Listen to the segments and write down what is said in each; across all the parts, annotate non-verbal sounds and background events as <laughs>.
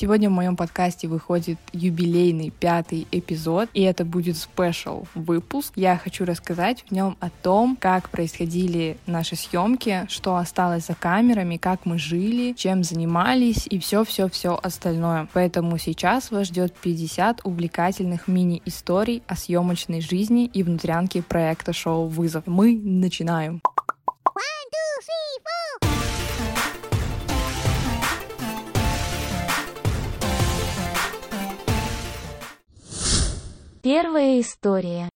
Сегодня в моем подкасте выходит юбилейный пятый эпизод, и это будет спешл выпуск. Я хочу рассказать в нем о том, как происходили наши съемки, что осталось за камерами, как мы жили, чем занимались и все-все-все остальное. Поэтому сейчас вас ждет 50 увлекательных мини-историй о съемочной жизни и внутрянке проекта шоу «Вызов». Мы начинаем! Первая история.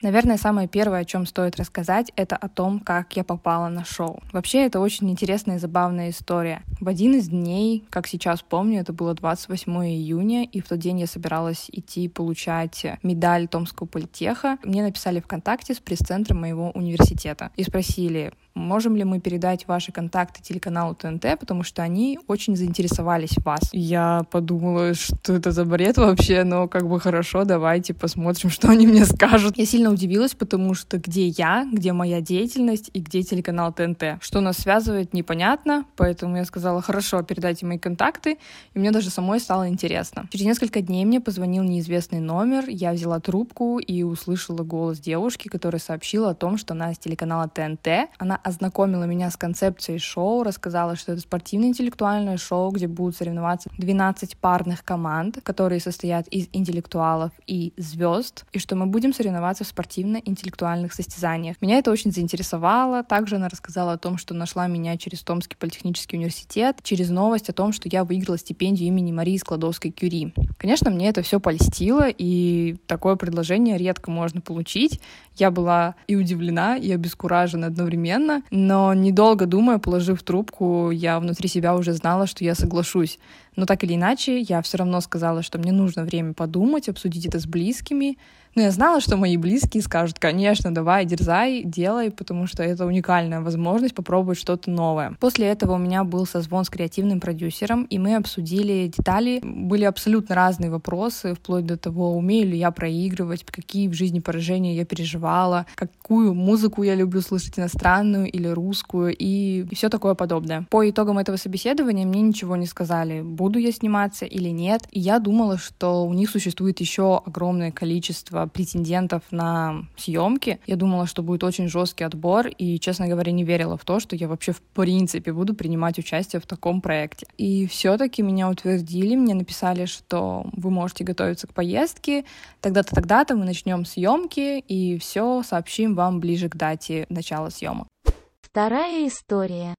Наверное, самое первое, о чем стоит рассказать, это о том, как я попала на шоу. Вообще, это очень интересная и забавная история. В один из дней, как сейчас помню, это было 28 июня, и в тот день я собиралась идти получать медаль Томского политеха. Мне написали ВКонтакте с пресс-центра моего университета и спросили, можем ли мы передать ваши контакты телеканалу ТНТ, потому что они очень заинтересовались в вас. Я подумала, что это за бред вообще, но как бы хорошо, давайте посмотрим, <laughs> что они мне скажут. Я сильно удивилась, потому что где я, где моя деятельность и где телеканал ТНТ. Что нас связывает, непонятно, поэтому я сказала, хорошо, передайте мои контакты, и мне даже самой стало интересно. Через несколько дней мне позвонил неизвестный номер, я взяла трубку и услышала голос девушки, которая сообщила о том, что она из телеканала ТНТ. Она ознакомила меня с концепцией шоу, рассказала, что это спортивно-интеллектуальное шоу, где будут соревноваться 12 парных команд, которые состоят из интеллектуалов и звезд, и что мы будем соревноваться в спортивно-интеллектуальных состязаниях. Меня это очень заинтересовало. Также она рассказала о том, что нашла меня через Томский политехнический университет, через новость о том, что я выиграла стипендию имени Марии Складовской-Кюри. Конечно, мне это все польстило, и такое предложение редко можно получить. Я была и удивлена, и обескуражена одновременно, но недолго думая, положив трубку, я внутри себя уже знала, что я соглашусь. Но так или иначе, я все равно сказала, что мне нужно время подумать, обсудить это с близкими, но я знала, что мои близкие скажут, конечно, давай, дерзай, делай, потому что это уникальная возможность попробовать что-то новое. После этого у меня был созвон с креативным продюсером, и мы обсудили детали. Были абсолютно разные вопросы, вплоть до того, умею ли я проигрывать, какие в жизни поражения я переживала, какую музыку я люблю слышать, иностранную или русскую, и все такое подобное. По итогам этого собеседования мне ничего не сказали, буду я сниматься или нет. И я думала, что у них существует еще огромное количество претендентов на съемки. Я думала, что будет очень жесткий отбор, и, честно говоря, не верила в то, что я вообще в принципе буду принимать участие в таком проекте. И все-таки меня утвердили, мне написали, что вы можете готовиться к поездке, тогда-то, тогда-то мы начнем съемки, и все сообщим вам ближе к дате начала съемок. Вторая история.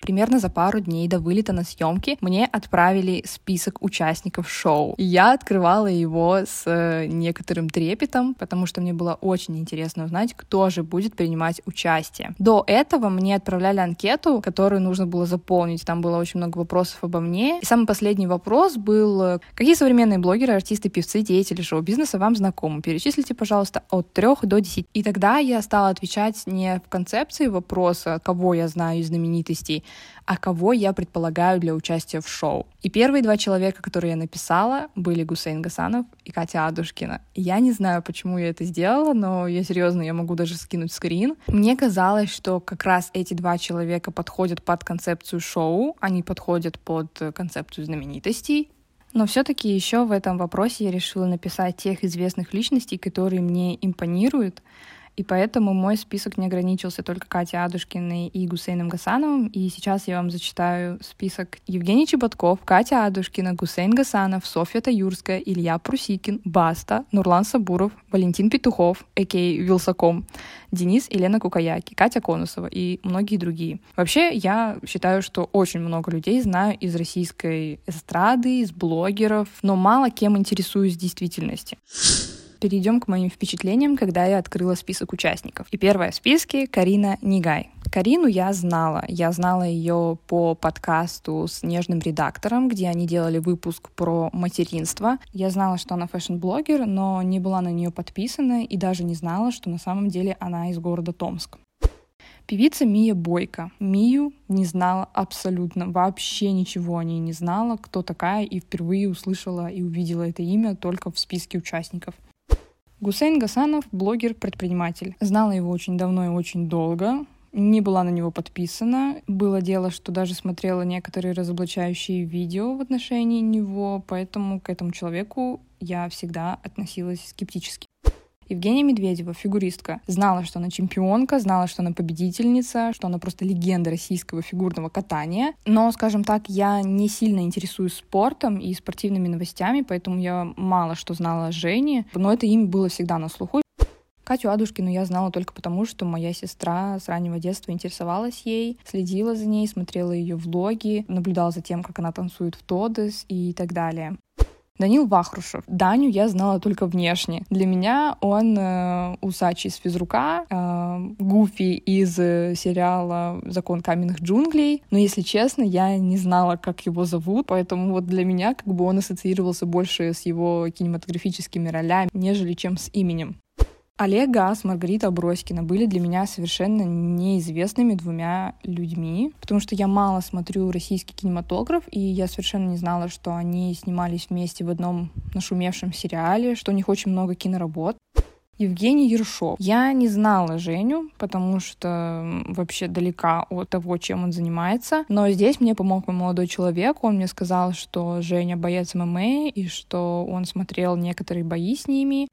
Примерно за пару дней до вылета на съемки мне отправили список участников шоу. Я открывала его с э, некоторым трепетом, потому что мне было очень интересно узнать, кто же будет принимать участие. До этого мне отправляли анкету, которую нужно было заполнить. Там было очень много вопросов обо мне. И самый последний вопрос был, э, какие современные блогеры, артисты, певцы, деятели шоу-бизнеса вам знакомы? Перечислите, пожалуйста, от 3 до 10. И тогда я стала отвечать не в концепции вопроса, кого я знаю из знаменитостей, а кого я предполагаю для участия в шоу. И первые два человека, которые я написала, были Гусейн Гасанов и Катя Адушкина. Я не знаю, почему я это сделала, но я серьезно, я могу даже скинуть скрин. Мне казалось, что как раз эти два человека подходят под концепцию шоу, они подходят под концепцию знаменитостей, но все-таки еще в этом вопросе я решила написать тех известных личностей, которые мне импонируют, и поэтому мой список не ограничился только Катей Адушкиной и Гусейном Гасановым. И сейчас я вам зачитаю список Евгений Чеботков, Катя Адушкина, Гусейн Гасанов, Софья Таюрская, Илья Прусикин, Баста, Нурлан Сабуров, Валентин Петухов, Экей Вилсаком, Денис и Лена Кукояки, Катя Конусова и многие другие. Вообще, я считаю, что очень много людей знаю из российской эстрады, из блогеров, но мало кем интересуюсь в действительности перейдем к моим впечатлениям, когда я открыла список участников. И первая в списке — Карина Нигай. Карину я знала. Я знала ее по подкасту с нежным редактором, где они делали выпуск про материнство. Я знала, что она fashion -блогер, но не была на нее подписана и даже не знала, что на самом деле она из города Томск. Певица Мия Бойко. Мию не знала абсолютно, вообще ничего о ней не знала, кто такая, и впервые услышала и увидела это имя только в списке участников. Гусейн Гасанов — блогер-предприниматель. Знала его очень давно и очень долго. не была на него подписана. Было дело, что даже смотрела некоторые разоблачающие видео в отношении него, поэтому к этому человеку я всегда относилась скептически. Евгения Медведева, фигуристка, знала, что она чемпионка, знала, что она победительница, что она просто легенда российского фигурного катания. Но, скажем так, я не сильно интересуюсь спортом и спортивными новостями, поэтому я мало что знала о Жене, но это имя было всегда на слуху. Катю Адушкину я знала только потому, что моя сестра с раннего детства интересовалась ей, следила за ней, смотрела ее влоги, наблюдала за тем, как она танцует в Тодес и так далее. Данил Вахрушев. Даню я знала только внешне. Для меня он э, усач из физрука, э, Гуфи из э, сериала «Закон каменных джунглей». Но, если честно, я не знала, как его зовут, поэтому вот для меня как бы он ассоциировался больше с его кинематографическими ролями, нежели чем с именем. Олег Газ, Маргарита Аброськина были для меня совершенно неизвестными двумя людьми, потому что я мало смотрю российский кинематограф, и я совершенно не знала, что они снимались вместе в одном нашумевшем сериале, что у них очень много киноработ. Евгений Ершов. Я не знала Женю, потому что вообще далека от того, чем он занимается. Но здесь мне помог мой молодой человек. Он мне сказал, что Женя боец ММА, и что он смотрел некоторые бои с ними.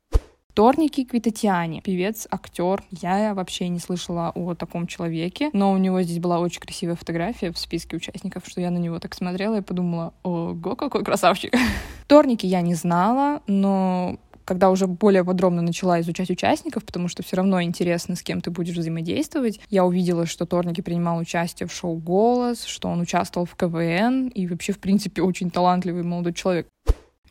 Торники Квитатиани, певец, актер. Я вообще не слышала о таком человеке, но у него здесь была очень красивая фотография в списке участников, что я на него так смотрела и подумала, ого, какой красавчик. <laughs> Торники я не знала, но когда уже более подробно начала изучать участников, потому что все равно интересно, с кем ты будешь взаимодействовать, я увидела, что Торники принимал участие в шоу «Голос», что он участвовал в КВН и вообще, в принципе, очень талантливый молодой человек.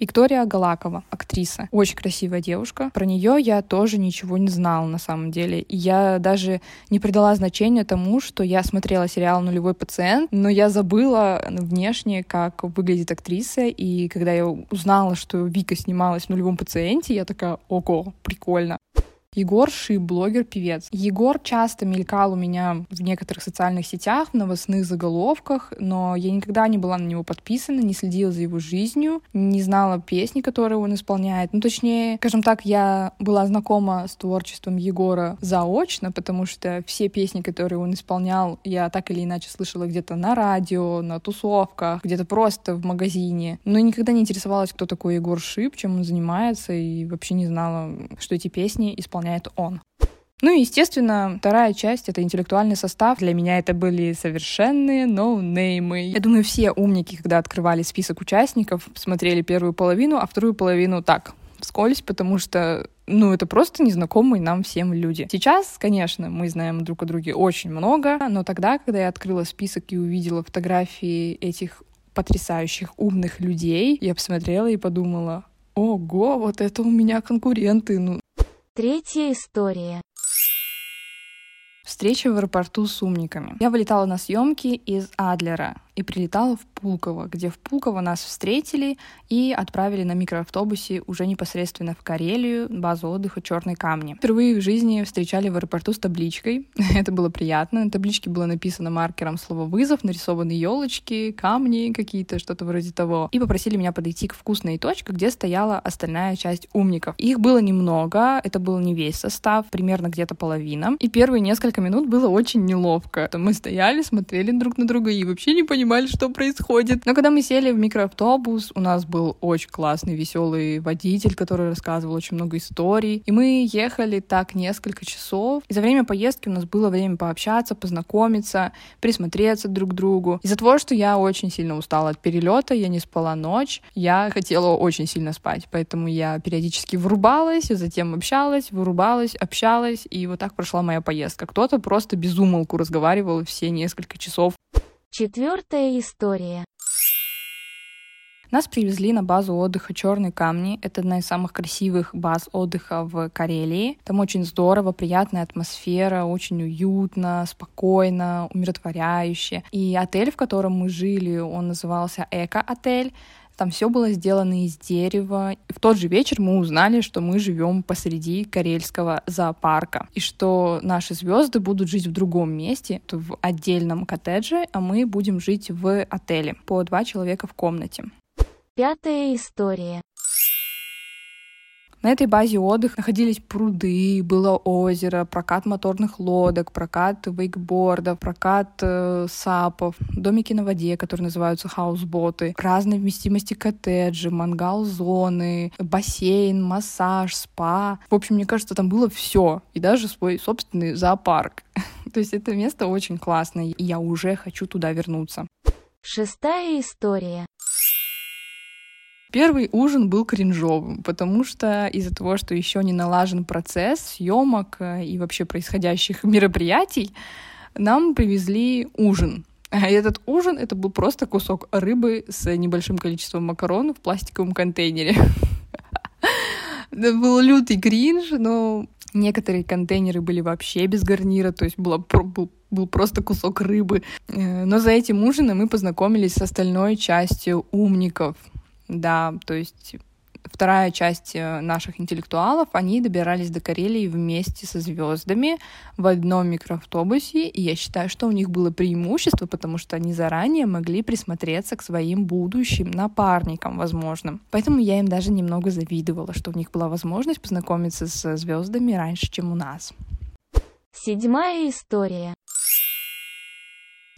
Виктория Галакова, актриса. Очень красивая девушка. Про нее я тоже ничего не знала на самом деле. И я даже не придала значения тому, что я смотрела сериал «Нулевой пациент», но я забыла внешне, как выглядит актриса. И когда я узнала, что Вика снималась в «Нулевом пациенте», я такая, ого, прикольно. Егор Ши, блогер-певец. Егор часто мелькал у меня в некоторых социальных сетях, в новостных заголовках, но я никогда не была на него подписана, не следила за его жизнью, не знала песни, которые он исполняет. Ну, точнее, скажем так, я была знакома с творчеством Егора заочно, потому что все песни, которые он исполнял, я так или иначе слышала где-то на радио, на тусовках, где-то просто в магазине. Но никогда не интересовалась, кто такой Егор Шип, чем он занимается, и вообще не знала, что эти песни исполняют исполняет он. Ну и, естественно, вторая часть — это интеллектуальный состав. Для меня это были совершенные ноунеймы. Я думаю, все умники, когда открывали список участников, смотрели первую половину, а вторую половину так, вскользь, потому что ну, это просто незнакомые нам всем люди. Сейчас, конечно, мы знаем друг о друге очень много, но тогда, когда я открыла список и увидела фотографии этих потрясающих умных людей, я посмотрела и подумала, ого, вот это у меня конкуренты, ну, Третья история. Встреча в аэропорту с умниками. Я вылетала на съемки из Адлера и прилетала в Пулково, где в Пулково нас встретили и отправили на микроавтобусе уже непосредственно в Карелию, базу отдыха Черные камни. Впервые в жизни встречали в аэропорту с табличкой. <laughs> Это было приятно. На табличке было написано маркером слово «вызов», нарисованы елочки, камни какие-то, что-то вроде того. И попросили меня подойти к вкусной точке, где стояла остальная часть умников. Их было немного, это был не весь состав, примерно где-то половина. И первые несколько минут было очень неловко. Мы стояли, смотрели друг на друга и вообще не понимали, понимали, что происходит. Но когда мы сели в микроавтобус, у нас был очень классный, веселый водитель, который рассказывал очень много историй. И мы ехали так несколько часов. И за время поездки у нас было время пообщаться, познакомиться, присмотреться друг к другу. Из-за того, что я очень сильно устала от перелета, я не спала ночь, я хотела очень сильно спать. Поэтому я периодически врубалась, затем общалась, вырубалась, общалась. И вот так прошла моя поездка. Кто-то просто безумолку разговаривал все несколько часов. Четвертая история. Нас привезли на базу отдыха Черные камни. Это одна из самых красивых баз отдыха в Карелии. Там очень здорово, приятная атмосфера, очень уютно, спокойно, умиротворяюще. И отель, в котором мы жили, он назывался Эко-отель. Там все было сделано из дерева. В тот же вечер мы узнали, что мы живем посреди карельского зоопарка. И что наши звезды будут жить в другом месте, в отдельном коттедже, а мы будем жить в отеле по два человека в комнате. Пятая история. На этой базе отдыха находились пруды, было озеро, прокат моторных лодок, прокат вейкбордов, прокат э, сапов, домики на воде, которые называются хаусботы, разной вместимости коттеджи, мангал-зоны, бассейн, массаж, спа. В общем, мне кажется, там было все, и даже свой собственный зоопарк. <laughs> То есть это место очень классное, и я уже хочу туда вернуться. Шестая история. Первый ужин был кринжовым, потому что из-за того, что еще не налажен процесс съемок э, и вообще происходящих <laughs> мероприятий, нам привезли ужин. А этот ужин — это был просто кусок рыбы с небольшим количеством макарон в пластиковом контейнере. <laughs> Это был лютый кринж, но некоторые контейнеры были вообще без гарнира, то есть было, был, был просто кусок рыбы. Э, но за этим ужином мы познакомились с остальной частью умников — да, то есть вторая часть э, наших интеллектуалов, они добирались до Карелии вместе со звездами в одном микроавтобусе, и я считаю, что у них было преимущество, потому что они заранее могли присмотреться к своим будущим напарникам возможным. Поэтому я им даже немного завидовала, что у них была возможность познакомиться с звездами раньше, чем у нас. Седьмая история.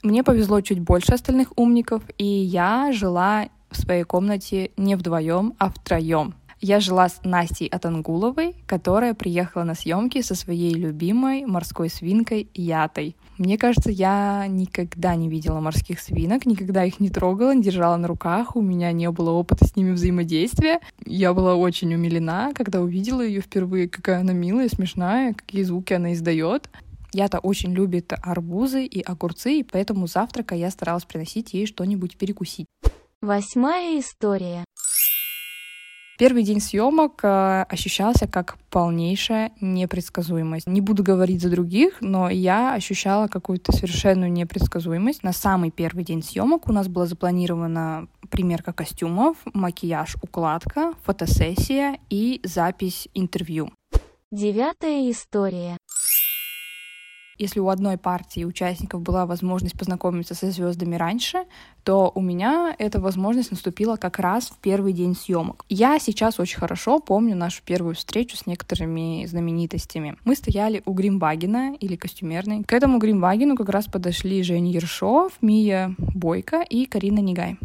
Мне повезло чуть больше остальных умников, и я жила в своей комнате не вдвоем, а втроем. Я жила с Настей Атангуловой, которая приехала на съемки со своей любимой морской свинкой Ятой. Мне кажется, я никогда не видела морских свинок, никогда их не трогала, не держала на руках, у меня не было опыта с ними взаимодействия. Я была очень умилена, когда увидела ее впервые, какая она милая, смешная, какие звуки она издает. Я-то очень любит арбузы и огурцы, и поэтому завтрака я старалась приносить ей что-нибудь перекусить. Восьмая история. Первый день съемок э, ощущался как полнейшая непредсказуемость. Не буду говорить за других, но я ощущала какую-то совершенную непредсказуемость. На самый первый день съемок у нас была запланирована примерка костюмов, макияж, укладка, фотосессия и запись интервью. Девятая история. Если у одной партии участников была возможность познакомиться со звездами раньше, то у меня эта возможность наступила как раз в первый день съемок. Я сейчас очень хорошо помню нашу первую встречу с некоторыми знаменитостями. Мы стояли у Гримвагена или костюмерной. К этому Гримвагену как раз подошли Женя Ершов, Мия Бойко и Карина Негай.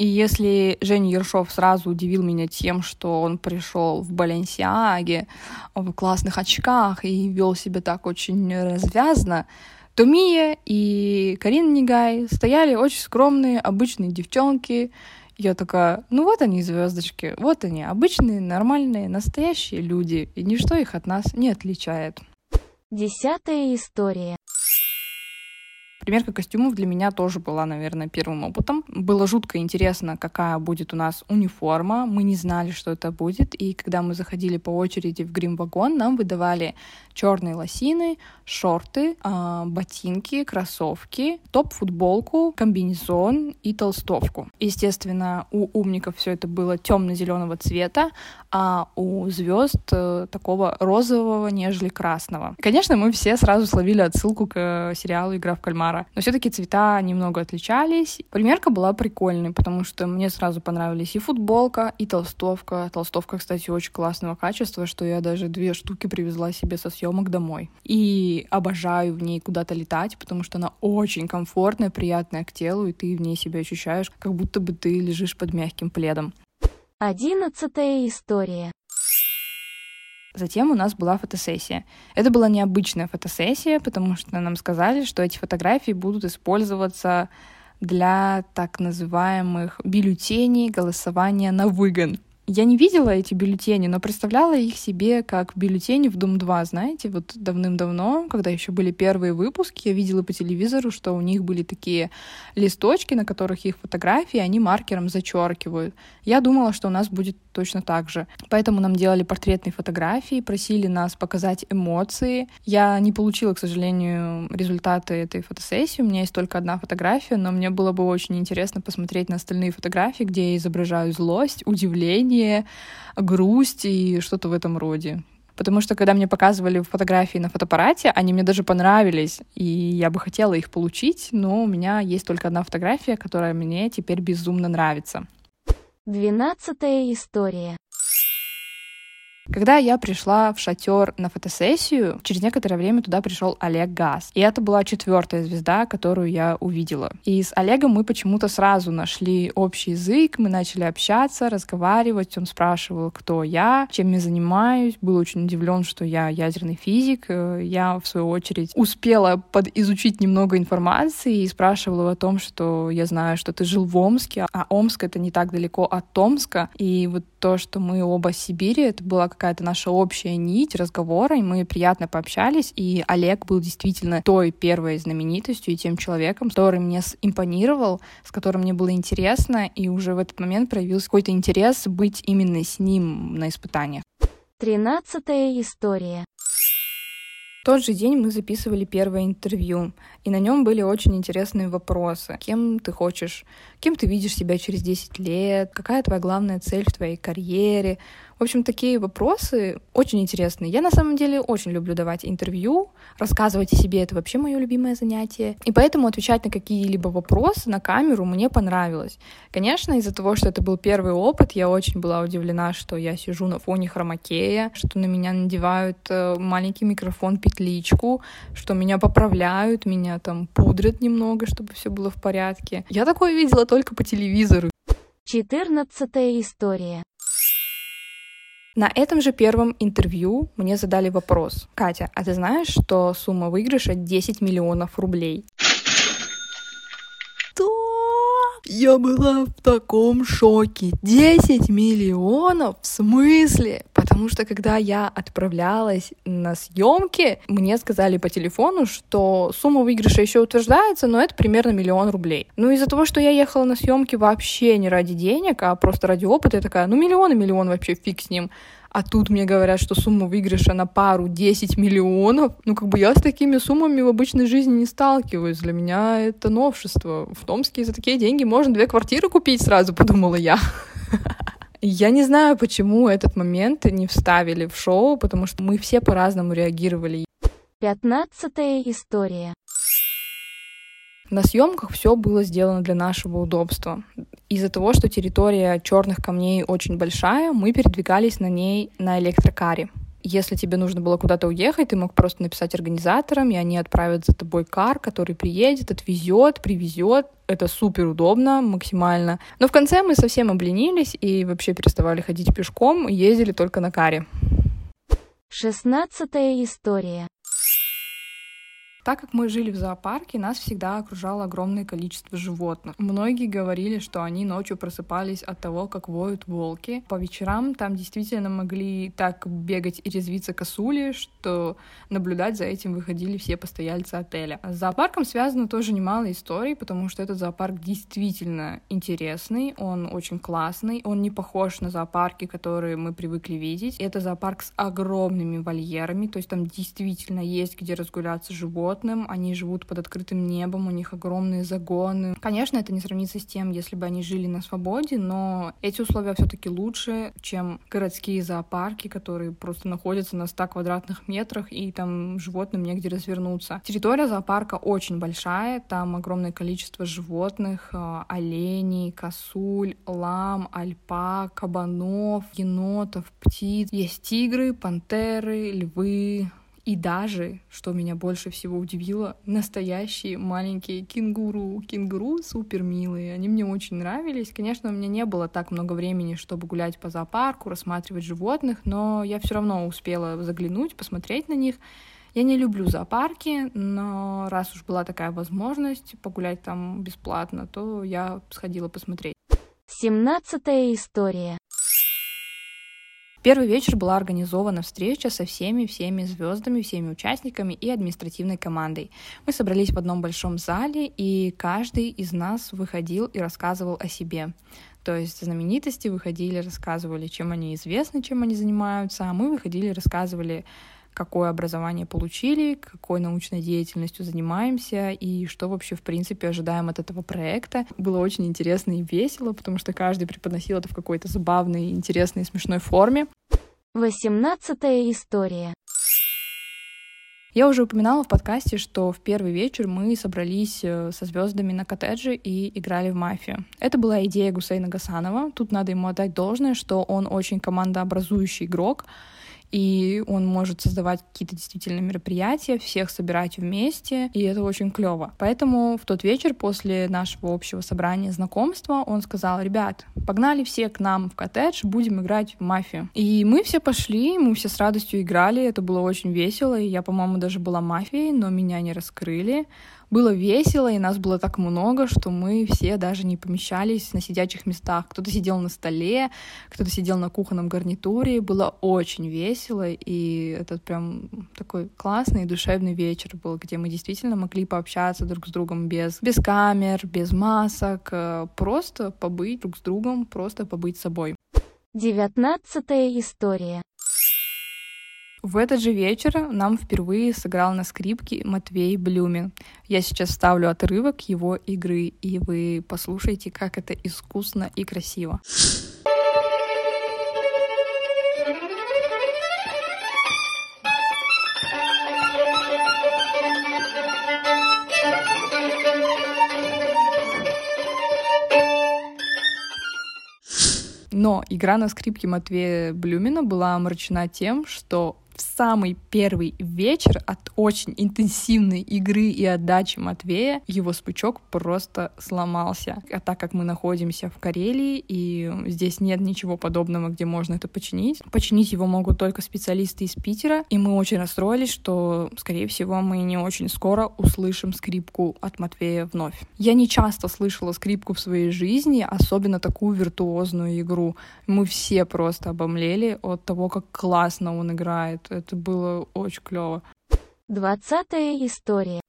И если Женя Ершов сразу удивил меня тем, что он пришел в Баленсиаге, в классных очках и вел себя так очень развязно, то Мия и Карина Негай стояли очень скромные, обычные девчонки. Я такая, ну вот они, звездочки, вот они, обычные, нормальные, настоящие люди, и ничто их от нас не отличает. Десятая история. Примерка костюмов для меня тоже была, наверное, первым опытом. Было жутко интересно, какая будет у нас униформа. Мы не знали, что это будет. И когда мы заходили по очереди в грим-вагон, нам выдавали черные лосины, шорты, э, ботинки, кроссовки, топ-футболку, комбинезон и толстовку. Естественно, у умников все это было темно-зеленого цвета, а у звезд э, такого розового, нежели красного. Конечно, мы все сразу словили отсылку к сериалу «Игра в кальмара», Мара. Но все-таки цвета немного отличались. Примерка была прикольной, потому что мне сразу понравились и футболка, и толстовка. Толстовка, кстати, очень классного качества, что я даже две штуки привезла себе со съемок домой. И обожаю в ней куда-то летать, потому что она очень комфортная, приятная к телу, и ты в ней себя ощущаешь, как будто бы ты лежишь под мягким пледом. Одиннадцатая история. Затем у нас была фотосессия. Это была необычная фотосессия, потому что нам сказали, что эти фотографии будут использоваться для так называемых бюллетеней голосования на выгон. Я не видела эти бюллетени, но представляла их себе как бюллетени в Дом-2, знаете, вот давным-давно, когда еще были первые выпуски, я видела по телевизору, что у них были такие листочки, на которых их фотографии, они маркером зачеркивают. Я думала, что у нас будет точно так же. Поэтому нам делали портретные фотографии, просили нас показать эмоции. Я не получила, к сожалению, результаты этой фотосессии. У меня есть только одна фотография, но мне было бы очень интересно посмотреть на остальные фотографии, где я изображаю злость, удивление, грусть и что-то в этом роде. Потому что когда мне показывали фотографии на фотоаппарате, они мне даже понравились, и я бы хотела их получить, но у меня есть только одна фотография, которая мне теперь безумно нравится. Двенадцатая история. Когда я пришла в шатер на фотосессию, через некоторое время туда пришел Олег Газ. И это была четвертая звезда, которую я увидела. И с Олегом мы почему-то сразу нашли общий язык, мы начали общаться, разговаривать. Он спрашивал, кто я, чем я занимаюсь. Был очень удивлен, что я ядерный физик. Я, в свою очередь, успела подизучить немного информации и спрашивала о том, что я знаю, что ты жил в Омске, а Омск — это не так далеко от Томска. И вот то, что мы оба Сибири, это была какая-то наша общая нить разговора, и мы приятно пообщались, и Олег был действительно той первой знаменитостью и тем человеком, который мне импонировал, с которым мне было интересно, и уже в этот момент проявился какой-то интерес быть именно с ним на испытаниях. Тринадцатая история. В тот же день мы записывали первое интервью, и на нем были очень интересные вопросы. Кем ты хочешь, кем ты видишь себя через 10 лет, какая твоя главная цель в твоей карьере, в общем, такие вопросы очень интересные. Я на самом деле очень люблю давать интервью, рассказывать о себе — это вообще мое любимое занятие. И поэтому отвечать на какие-либо вопросы на камеру мне понравилось. Конечно, из-за того, что это был первый опыт, я очень была удивлена, что я сижу на фоне хромакея, что на меня надевают э, маленький микрофон петличку, что меня поправляют, меня там пудрят немного, чтобы все было в порядке. Я такое видела только по телевизору. Четырнадцатая история. На этом же первом интервью мне задали вопрос. Катя, а ты знаешь, что сумма выигрыша 10 миллионов рублей? Что? Я была в таком шоке. 10 миллионов? В смысле? Потому что когда я отправлялась на съемки, мне сказали по телефону, что сумма выигрыша еще утверждается, но это примерно миллион рублей. Ну, из-за того, что я ехала на съемки вообще не ради денег, а просто ради опыта, я такая, ну, миллион и миллион вообще фиг с ним. А тут мне говорят, что сумма выигрыша на пару 10 миллионов. Ну, как бы я с такими суммами в обычной жизни не сталкиваюсь. Для меня это новшество. В Томске за такие деньги можно две квартиры купить сразу, подумала я. Я не знаю, почему этот момент не вставили в шоу, потому что мы все по-разному реагировали. Пятнадцатая история. На съемках все было сделано для нашего удобства. Из-за того, что территория черных камней очень большая, мы передвигались на ней на электрокаре. Если тебе нужно было куда-то уехать, ты мог просто написать организаторам, и они отправят за тобой кар, который приедет, отвезет, привезет. Это супер удобно, максимально. Но в конце мы совсем обленились и вообще переставали ходить пешком, ездили только на каре. Шестнадцатая история. Так как мы жили в зоопарке, нас всегда окружало огромное количество животных. Многие говорили, что они ночью просыпались от того, как воют волки. По вечерам там действительно могли так бегать и резвиться косули, что наблюдать за этим выходили все постояльцы отеля. С зоопарком связано тоже немало историй, потому что этот зоопарк действительно интересный, он очень классный, он не похож на зоопарки, которые мы привыкли видеть. Это зоопарк с огромными вольерами, то есть там действительно есть где разгуляться животным, животным, они живут под открытым небом, у них огромные загоны. Конечно, это не сравнится с тем, если бы они жили на свободе, но эти условия все-таки лучше, чем городские зоопарки, которые просто находятся на 100 квадратных метрах, и там животным негде развернуться. Территория зоопарка очень большая, там огромное количество животных, э, оленей, косуль, лам, альпак, кабанов, енотов, птиц. Есть тигры, пантеры, львы, и даже, что меня больше всего удивило, настоящие маленькие кенгуру. Кенгуру супер милые, они мне очень нравились. Конечно, у меня не было так много времени, чтобы гулять по зоопарку, рассматривать животных, но я все равно успела заглянуть, посмотреть на них. Я не люблю зоопарки, но раз уж была такая возможность погулять там бесплатно, то я сходила посмотреть. Семнадцатая история первый вечер была организована встреча со всеми-всеми звездами, всеми участниками и административной командой. Мы собрались в одном большом зале, и каждый из нас выходил и рассказывал о себе. То есть знаменитости выходили, рассказывали, чем они известны, чем они занимаются, а мы выходили, рассказывали какое образование получили, какой научной деятельностью занимаемся и что вообще, в принципе, ожидаем от этого проекта. Было очень интересно и весело, потому что каждый преподносил это в какой-то забавной, интересной, смешной форме. Восемнадцатая история. Я уже упоминала в подкасте, что в первый вечер мы собрались э, со звездами на коттедже и играли в мафию. Это была идея Гусейна Гасанова. Тут надо ему отдать должное, что он очень командообразующий игрок, и он может создавать какие-то действительно мероприятия, всех собирать вместе, и это очень клево. Поэтому в тот вечер после нашего общего собрания знакомства он сказал, ребят, погнали все к нам в коттедж, будем играть в мафию. И мы все пошли, мы все с радостью играли, это было очень весело, и я, по-моему, даже была мафией, но меня не раскрыли. Было весело, и нас было так много, что мы все даже не помещались на сидячих местах. Кто-то сидел на столе, кто-то сидел на кухонном гарнитуре. Было очень весело, и это прям такой классный душевный вечер был, где мы действительно могли пообщаться друг с другом без, без камер, без масок, э, просто побыть друг с другом, просто побыть собой. Девятнадцатая история. В этот же вечер нам впервые сыграл на скрипке Матвей Блюмин. Я сейчас ставлю отрывок его игры, и вы послушайте, как это искусно и красиво. Но игра на скрипке Матвея Блюмина была омрачена тем, что в самый первый вечер от очень интенсивной игры и отдачи Матвея его спучок просто сломался. А так как мы находимся в Карелии, и здесь нет ничего подобного, где можно это починить, починить его могут только специалисты из Питера, и мы очень расстроились, что, скорее всего, мы не очень скоро услышим скрипку от Матвея вновь. Я не часто слышала скрипку в своей жизни, особенно такую виртуозную игру. Мы все просто обомлели от того, как классно он играет. Это было очень клево. Двадцатая история.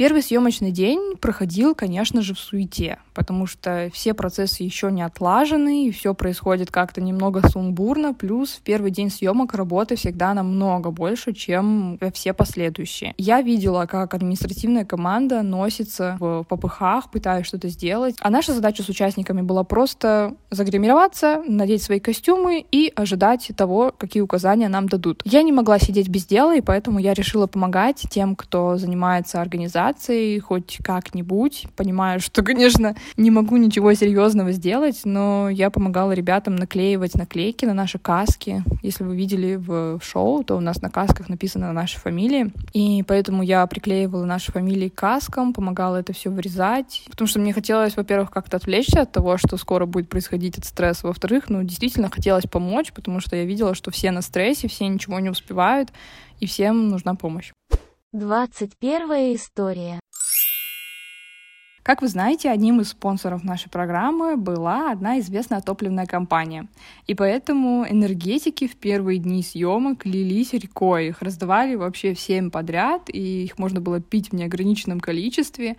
Первый съемочный день проходил, конечно же, в суете, потому что все процессы еще не отлажены, и все происходит как-то немного сумбурно, плюс в первый день съемок работы всегда намного больше, чем все последующие. Я видела, как административная команда носится в попыхах, пытаясь что-то сделать, а наша задача с участниками была просто загримироваться, надеть свои костюмы и ожидать того, какие указания нам дадут. Я не могла сидеть без дела, и поэтому я решила помогать тем, кто занимается организацией организацией хоть как-нибудь. Понимаю, что, <laughs> конечно, не могу ничего серьезного сделать, но я помогала ребятам наклеивать наклейки на наши каски. Если вы видели в шоу, то у нас на касках написано наши фамилии. И поэтому я приклеивала наши фамилии к каскам, помогала это все вырезать. Потому что мне хотелось, во-первых, как-то отвлечься от того, что скоро будет происходить этот стресс. Во-вторых, ну, действительно хотелось помочь, потому что я видела, что все на стрессе, все ничего не успевают, и всем нужна помощь. Двадцать первая история. Как вы знаете, одним из спонсоров нашей программы была одна известная топливная компания. И поэтому энергетики в первые дни съемок лились рекой. Их раздавали вообще всем подряд, и их можно было пить в неограниченном количестве.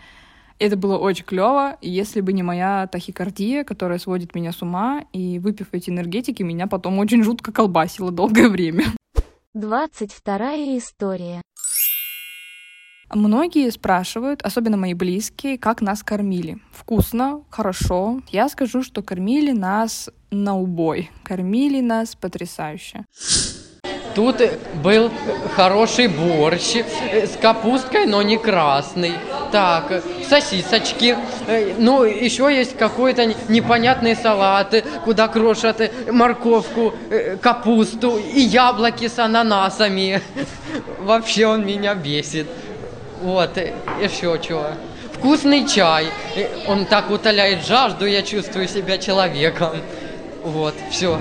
Это было очень клево, если бы не моя тахикардия, которая сводит меня с ума, и выпив эти энергетики, меня потом очень жутко колбасило долгое время. Двадцать вторая история. Многие спрашивают, особенно мои близкие, как нас кормили. Вкусно, хорошо. Я скажу, что кормили нас на убой. Кормили нас потрясающе. Тут был хороший борщ с капусткой, но не красный. Так, сосисочки. Ну, еще есть какой-то непонятный салаты, куда крошат морковку, капусту и яблоки с ананасами. <laughs> Вообще он меня бесит. Вот, и еще чего. Вкусный чай. Он так утоляет жажду, я чувствую себя человеком. Вот, все.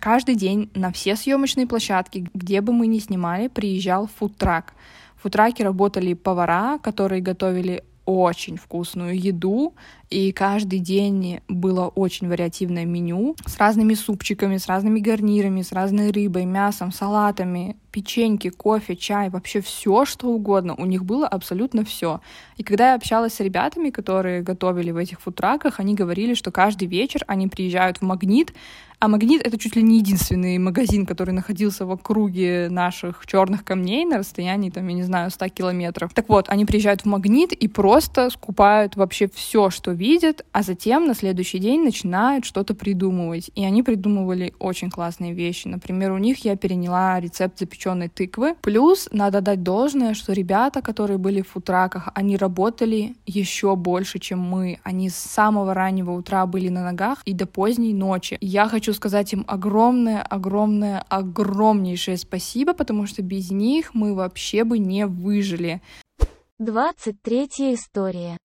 Каждый день на все съемочные площадки, где бы мы ни снимали, приезжал фудтрак. В фудтраке работали повара, которые готовили очень вкусную еду, и каждый день было очень вариативное меню с разными супчиками, с разными гарнирами, с разной рыбой, мясом, салатами, печеньки, кофе, чай, вообще все, что угодно. У них было абсолютно все. И когда я общалась с ребятами, которые готовили в этих футраках, они говорили, что каждый вечер они приезжают в Магнит, а Магнит — это чуть ли не единственный магазин, который находился в округе наших черных камней на расстоянии, там, я не знаю, 100 километров. Так вот, они приезжают в Магнит и просто скупают вообще все, что видят, а затем на следующий день начинают что-то придумывать. И они придумывали очень классные вещи. Например, у них я переняла рецепт запеченной тыквы. Плюс надо дать должное, что ребята, которые были в футраках, они работали еще больше, чем мы. Они с самого раннего утра были на ногах и до поздней ночи. Я хочу сказать им огромное, огромное, огромнейшее спасибо, потому что без них мы вообще бы не выжили. 23 история.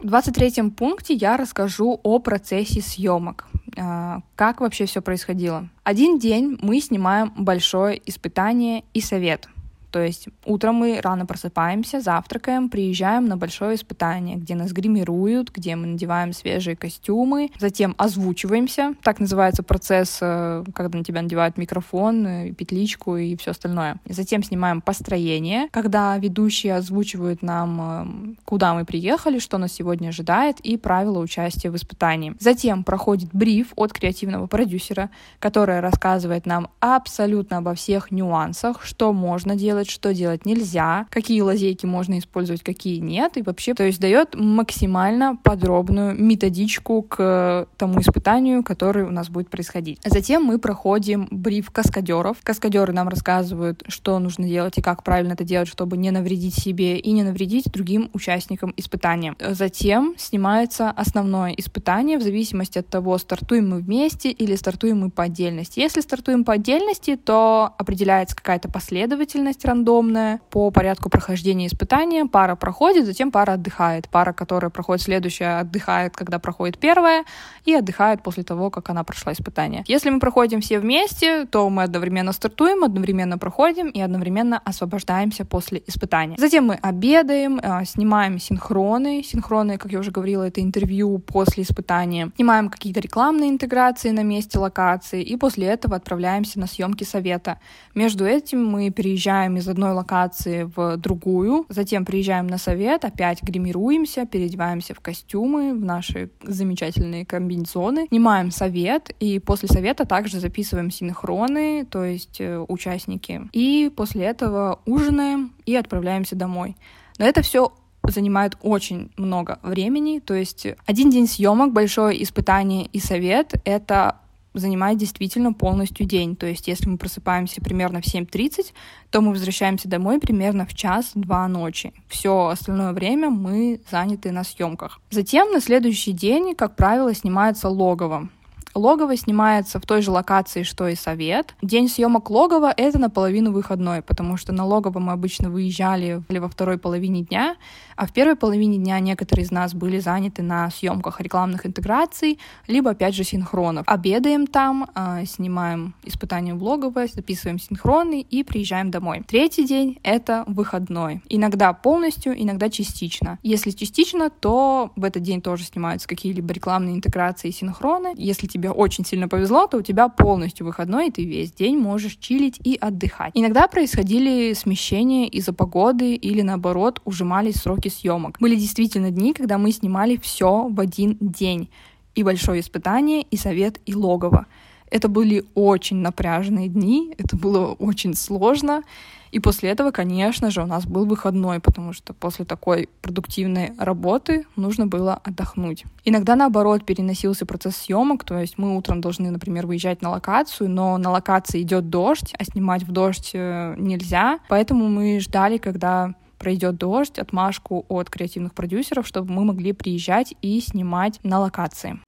В 23 пункте я расскажу о процессе съемок. А, как вообще все происходило? Один день мы снимаем большое испытание и совет. То есть утром мы рано просыпаемся, завтракаем, приезжаем на большое испытание, где нас гримируют, где мы надеваем свежие костюмы, затем озвучиваемся. Так называется процесс, э, когда на тебя надевают микрофон, э, петличку и все остальное. Затем снимаем построение, когда ведущие озвучивают нам, э, куда мы приехали, что нас сегодня ожидает и правила участия в испытании. Затем проходит бриф от креативного продюсера, который рассказывает нам абсолютно обо всех нюансах, что можно делать, делать, что делать нельзя, какие лазейки можно использовать, какие нет, и вообще, то есть дает максимально подробную методичку к тому испытанию, которое у нас будет происходить. Затем мы проходим бриф каскадеров. Каскадеры нам рассказывают, что нужно делать и как правильно это делать, чтобы не навредить себе и не навредить другим участникам испытания. Затем снимается основное испытание в зависимости от того, стартуем мы вместе или стартуем мы по отдельности. Если стартуем по отдельности, то определяется какая-то последовательность рандомная по порядку прохождения испытания. Пара проходит, затем пара отдыхает. Пара, которая проходит следующая, отдыхает, когда проходит первая, и отдыхает после того, как она прошла испытание. Если мы проходим все вместе, то мы одновременно стартуем, одновременно проходим и одновременно освобождаемся после испытания. Затем мы обедаем, а, снимаем синхроны. Синхроны, как я уже говорила, это интервью после испытания. Снимаем какие-то рекламные интеграции на месте локации, и после этого отправляемся на съемки совета. Между этим мы переезжаем из одной локации в другую, затем приезжаем на совет, опять гримируемся, переодеваемся в костюмы, в наши замечательные комбинезоны, снимаем совет, и после совета также записываем синхроны, то есть э, участники, и после этого ужинаем и отправляемся домой. Но это все занимает очень много времени, то есть один день съемок, большое испытание и совет — это занимает действительно полностью день. То есть если мы просыпаемся примерно в 7.30, то мы возвращаемся домой примерно в час-два ночи. Все остальное время мы заняты на съемках. Затем на следующий день, как правило, снимается логово. Логово снимается в той же локации, что и совет. День съемок логова — это наполовину выходной, потому что на логово мы обычно выезжали во второй половине дня, а в первой половине дня некоторые из нас были заняты на съемках рекламных интеграций, либо, опять же, синхронов. Обедаем там, э, снимаем испытания в логово, записываем синхроны и приезжаем домой. Третий день — это выходной. Иногда полностью, иногда частично. Если частично, то в этот день тоже снимаются какие-либо рекламные интеграции и синхроны. Если тебе тебе очень сильно повезло, то у тебя полностью выходной, и ты весь день можешь чилить и отдыхать. Иногда происходили смещения из-за погоды или наоборот ужимались сроки съемок. Были действительно дни, когда мы снимали все в один день. И большое испытание, и совет, и логово. Это были очень напряженные дни, это было очень сложно. И после этого, конечно же, у нас был выходной, потому что после такой продуктивной работы нужно было отдохнуть. Иногда, наоборот, переносился процесс съемок, то есть мы утром должны, например, выезжать на локацию, но на локации идет дождь, а снимать в дождь э, нельзя, поэтому мы ждали, когда пройдет дождь, отмашку от креативных продюсеров, чтобы мы могли приезжать и снимать на локации.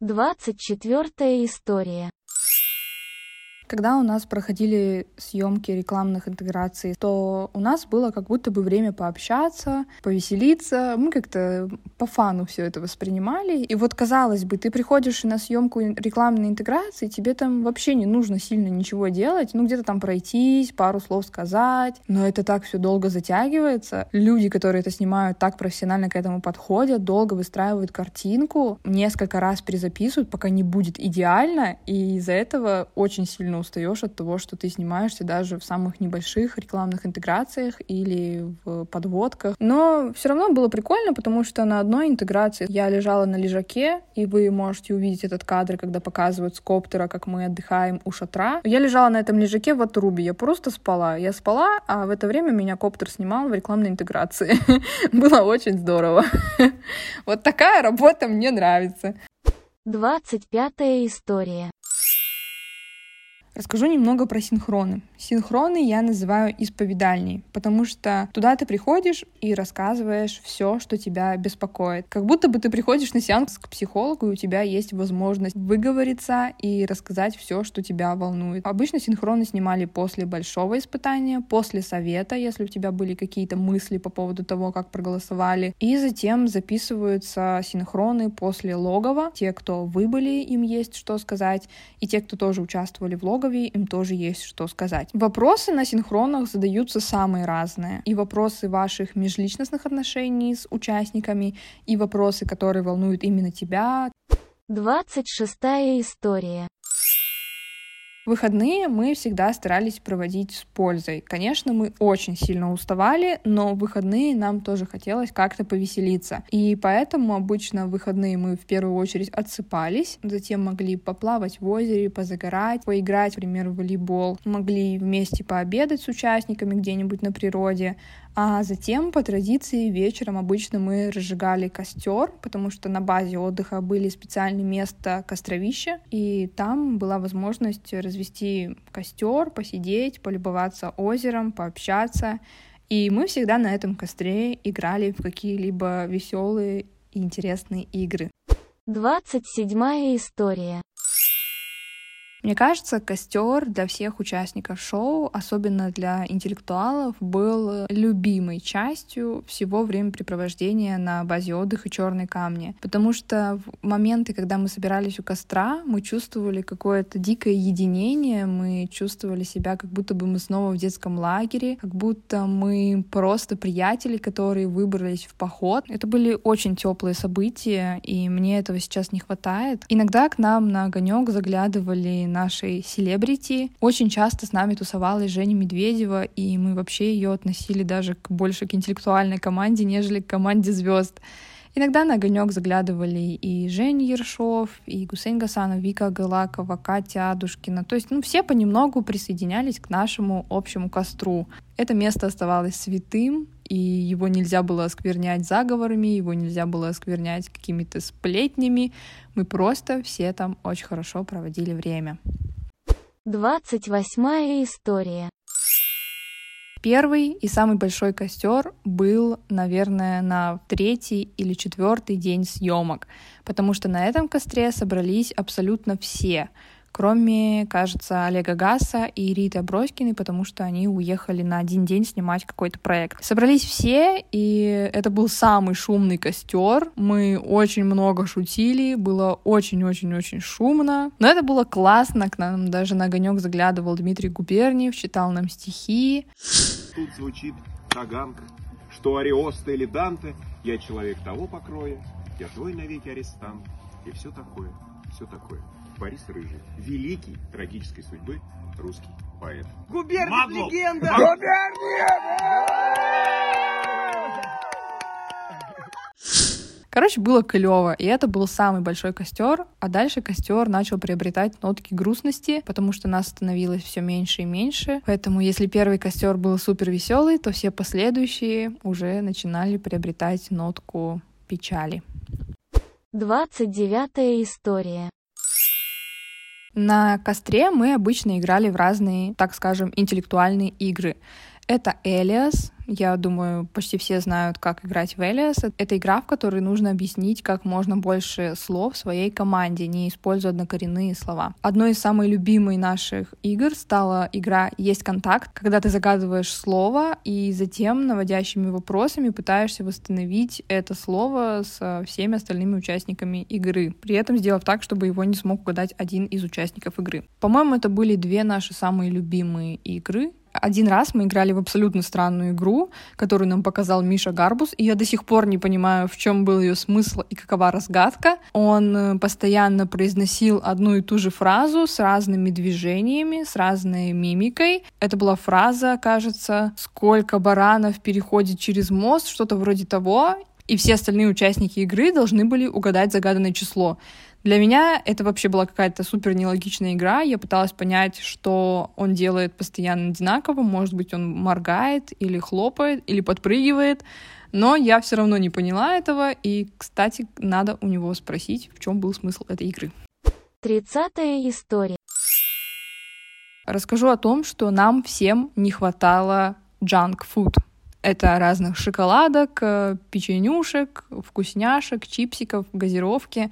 24 история. Когда у нас проходили съемки рекламных интеграций, то у нас было как будто бы время пообщаться, повеселиться. Мы как-то по фану все это воспринимали. И вот казалось бы, ты приходишь на съемку рекламной интеграции, тебе там вообще не нужно сильно ничего делать, ну где-то там пройтись, пару слов сказать, но это так все долго затягивается. Люди, которые это снимают, так профессионально к этому подходят, долго выстраивают картинку, несколько раз перезаписывают, пока не будет идеально, и из-за этого очень сильно устаешь от того, что ты снимаешься даже в самых небольших рекламных интеграциях или в подводках. Но все равно было прикольно, потому что на одной интеграции я лежала на лежаке, и вы можете увидеть этот кадр, когда показывают с коптера, как мы отдыхаем у шатра. Я лежала на этом лежаке в отрубе, я просто спала. Я спала, а в это время меня коптер снимал в рекламной интеграции. <laughs> Было очень здорово. <laughs> Вот такая работа мне нравится. Двадцать пятая история. Расскажу немного про синхроны. Синхроны я называю исповедальней, потому что туда ты приходишь и рассказываешь все, что тебя беспокоит. Как будто бы ты приходишь на сеанс к психологу, и у тебя есть возможность выговориться и рассказать все, что тебя волнует. Обычно синхроны снимали после большого испытания, после совета, если у тебя были какие-то мысли по поводу того, как проголосовали, и затем записываются синхроны после логова. Те, кто выбыли, им есть что сказать, и те, кто тоже участвовали в логове, Логове, им тоже есть что сказать. Вопросы на синхронах задаются самые разные. И вопросы ваших межличностных отношений с участниками, и вопросы, которые волнуют именно тебя. Двадцать шестая история. Выходные мы всегда старались проводить с пользой. Конечно, мы очень сильно уставали, но в выходные нам тоже хотелось как-то повеселиться. И поэтому обычно в выходные мы в первую очередь отсыпались, затем могли поплавать в озере, позагорать, поиграть, например, в волейбол, могли вместе пообедать с участниками где-нибудь на природе, а затем, по традиции, вечером обычно мы разжигали костер, потому что на базе отдыха были специальные места костровища, и там была возможность развести костер, посидеть, полюбоваться озером, пообщаться. И мы всегда на этом костре играли в какие-либо веселые и интересные игры. Двадцать седьмая история. Мне кажется, костер для всех участников шоу, особенно для интеллектуалов, был любимой частью всего времяпрепровождения на базе отдыха Черной камни. Потому что в моменты, когда мы собирались у костра, мы чувствовали какое-то дикое единение, мы чувствовали себя, как будто бы мы снова в детском лагере, как будто мы просто приятели, которые выбрались в поход. Это были очень теплые события, и мне этого сейчас не хватает. Иногда к нам на огонек заглядывали нашей селебрити. Очень часто с нами тусовалась Женя Медведева, и мы вообще ее относили даже к, больше к интеллектуальной команде, нежели к команде звезд. Иногда на огонек заглядывали и Женя Ершов, и Гусейн Гасанов, Вика Галакова, Катя Адушкина. То есть ну, все понемногу присоединялись к нашему общему костру. Это место оставалось святым, и его нельзя было осквернять заговорами, его нельзя было осквернять какими-то сплетнями. Мы просто все там очень хорошо проводили время. Двадцать восьмая история. Первый и самый большой костер был, наверное, на третий или четвертый день съемок, потому что на этом костре собрались абсолютно все кроме, кажется, Олега Гаса и Риты Броськиной, потому что они уехали на один день снимать какой-то проект. Собрались все, и это был самый шумный костер. Мы очень много шутили, было очень-очень-очень шумно. Но это было классно, к нам даже на огонек заглядывал Дмитрий Губерниев, читал нам стихи. Тут звучит таганка, что Ариоста или Данте, я человек того покроя, я твой навеки арестант, и все такое, все такое. Борис Рыжий. Великий трагической судьбы русский поэт. Губерник легенда! Короче, было клево, и это был самый большой костер, а дальше костер начал приобретать нотки грустности, потому что нас становилось все меньше и меньше. Поэтому, если первый костер был супер веселый, то все последующие уже начинали приобретать нотку печали. Двадцать девятая история. На костре мы обычно играли в разные, так скажем, интеллектуальные игры. Это Элиас, я думаю, почти все знают, как играть в Элиас. Это игра, в которой нужно объяснить как можно больше слов своей команде, не используя однокоренные слова. Одной из самых любимых наших игр стала игра «Есть контакт», когда ты загадываешь слово и затем наводящими вопросами пытаешься восстановить это слово со всеми остальными участниками игры, при этом сделав так, чтобы его не смог угадать один из участников игры. По-моему, это были две наши самые любимые игры, Один раз мы играли в абсолютно странную игру, которую нам показал Миша Гарбус, и я до сих пор не понимаю, в чем был ее смысл и какова разгадка. Он э, постоянно произносил одну и ту же фразу с разными движениями, с разной мимикой. Это была фраза, кажется, «Сколько баранов переходит через мост», что-то вроде того, и все остальные участники игры должны были угадать загаданное число. Для меня это вообще была какая-то супер нелогичная игра. Я пыталась понять, что он делает постоянно одинаково. Может быть, он моргает или хлопает, или подпрыгивает. Но я все равно не поняла этого. И, кстати, надо у него спросить, в чем был смысл этой игры. Тридцатая история. Расскажу о том, что нам всем не хватало junk food. Это разных шоколадок, э, печенюшек, вкусняшек, чипсиков, газировки.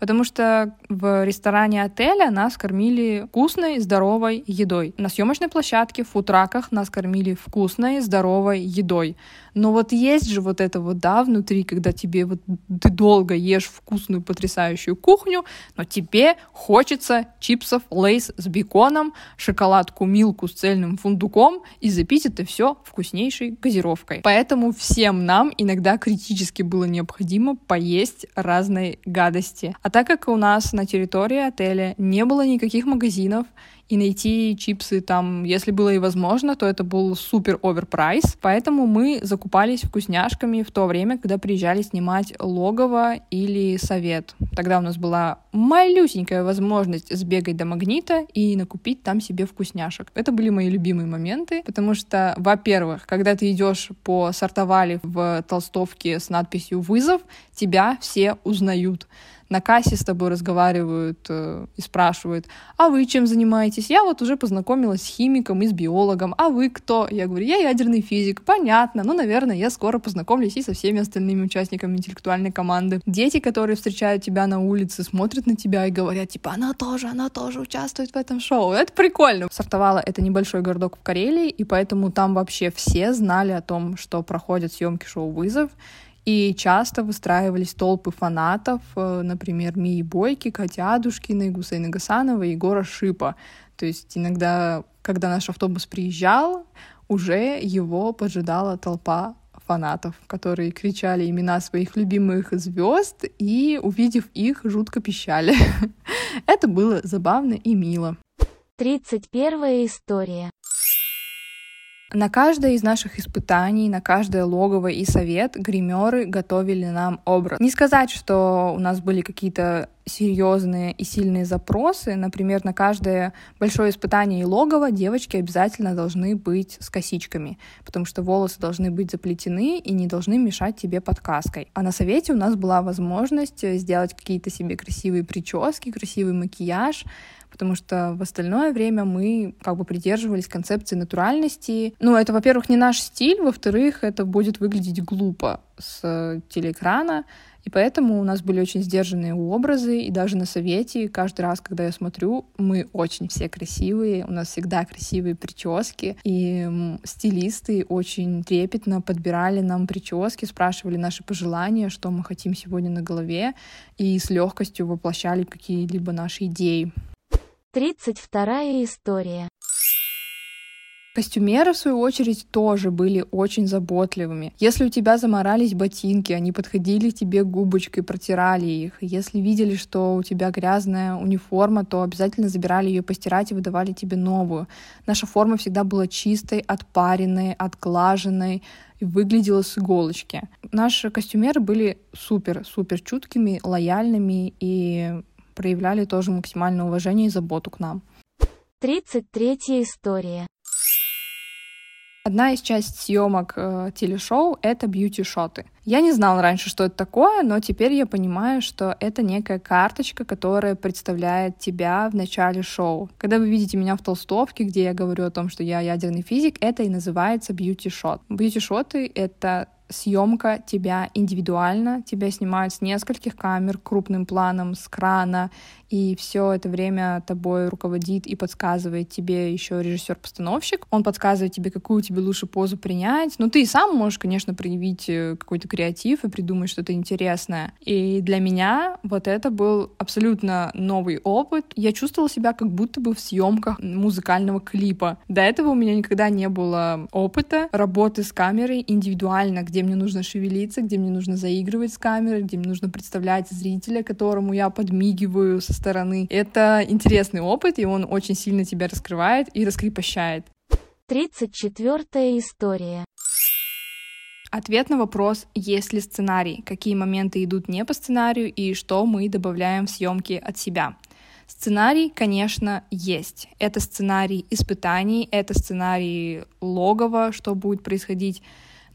Потому что в ресторане отеля нас кормили вкусной, здоровой едой. На съемочной площадке, в футраках нас кормили вкусной, здоровой едой. Но вот есть же вот это вот, да, внутри, когда тебе вот ты долго ешь вкусную, потрясающую кухню, но тебе хочется чипсов лейс с беконом, шоколадку милку с цельным фундуком и запить это все вкуснейшей газировкой. Поэтому всем нам иногда критически было необходимо поесть разной гадости. А так как у нас на территории отеля не было никаких магазинов, и найти чипсы там, если было и возможно, то это был супер оверпрайс. Поэтому мы закупались вкусняшками в то время, когда приезжали снимать логово или совет. Тогда у нас была малюсенькая возможность сбегать до магнита и накупить там себе вкусняшек. Это были мои любимые моменты, потому что, во-первых, когда ты идешь по сортовали в толстовке с надписью «Вызов», тебя все узнают на кассе с тобой разговаривают э, и спрашивают, а вы чем занимаетесь? Я вот уже познакомилась с химиком и с биологом, а вы кто? Я говорю, я ядерный физик, понятно, ну, наверное, я скоро познакомлюсь и со всеми остальными участниками интеллектуальной команды. Дети, которые встречают тебя на улице, смотрят на тебя и говорят, типа, она тоже, она тоже участвует в этом шоу. Это прикольно. Сартовала это небольшой городок в Карелии, и поэтому там вообще все знали о том, что проходят съемки шоу «Вызов», и часто выстраивались толпы фанатов, э, например, Мии Бойки, Кати Адушкиной, Гусейна Гасанова Егора Шипа. То есть иногда, когда наш автобус приезжал, уже его поджидала толпа фанатов, которые кричали имена своих любимых звезд и, увидев их, жутко пищали. <laughs> Это было забавно и мило. Тридцать первая история. На каждое из наших испытаний, на каждое логово и совет гримеры готовили нам образ. Не сказать, что у нас были какие-то серьезные и сильные запросы. Например, на каждое большое испытание и логово девочки обязательно должны быть с косичками, потому что волосы должны быть заплетены и не должны мешать тебе подкаской. А на совете у нас была возможность сделать какие-то себе красивые прически, красивый макияж, потому что в остальное время мы как бы придерживались концепции натуральности. Ну, это, во-первых, не наш стиль, во-вторых, это будет выглядеть глупо с телеэкрана, и поэтому у нас были очень сдержанные образы, и даже на совете каждый раз, когда я смотрю, мы очень все красивые, у нас всегда красивые прически, и стилисты очень трепетно подбирали нам прически, спрашивали наши пожелания, что мы хотим сегодня на голове, и с легкостью воплощали какие-либо наши идеи. Тридцать вторая история. Костюмеры, в свою очередь, тоже были очень заботливыми. Если у тебя заморались ботинки, они подходили к тебе губочкой, протирали их. Если видели, что у тебя грязная униформа, то обязательно забирали ее постирать и выдавали тебе новую. Наша форма всегда была чистой, отпаренной, отглаженной и выглядела с иголочки. Наши костюмеры были супер-супер чуткими, лояльными и проявляли тоже максимальное уважение и заботу к нам. Тридцать третья история. Одна из частей съемок э, телешоу — это бьюти-шоты. Я не знала раньше, что это такое, но теперь я понимаю, что это некая карточка, которая представляет тебя в начале шоу. Когда вы видите меня в толстовке, где я говорю о том, что я ядерный физик, это и называется бьюти-шот. Бьюти-шоты — это съемка тебя индивидуально, тебя снимают с нескольких камер, крупным планом, с крана, и все это время тобой руководит и подсказывает тебе еще режиссер-постановщик. Он подсказывает тебе, какую тебе лучше позу принять. Но ты и сам можешь, конечно, проявить э, какой-то креатив и придумать что-то интересное. И для меня вот это был абсолютно новый опыт. Я чувствовала себя как будто бы в съемках музыкального клипа. До этого у меня никогда не было опыта работы с камерой индивидуально, где мне нужно шевелиться, где мне нужно заигрывать с камерой, где мне нужно представлять зрителя, которому я подмигиваю со стороны. Это интересный опыт, и он очень сильно тебя раскрывает и раскрепощает. 34 история. Ответ на вопрос, есть ли сценарий, какие моменты идут не по сценарию и что мы добавляем в съемки от себя. Сценарий, конечно, есть. Это сценарий испытаний, это сценарий логова, что будет происходить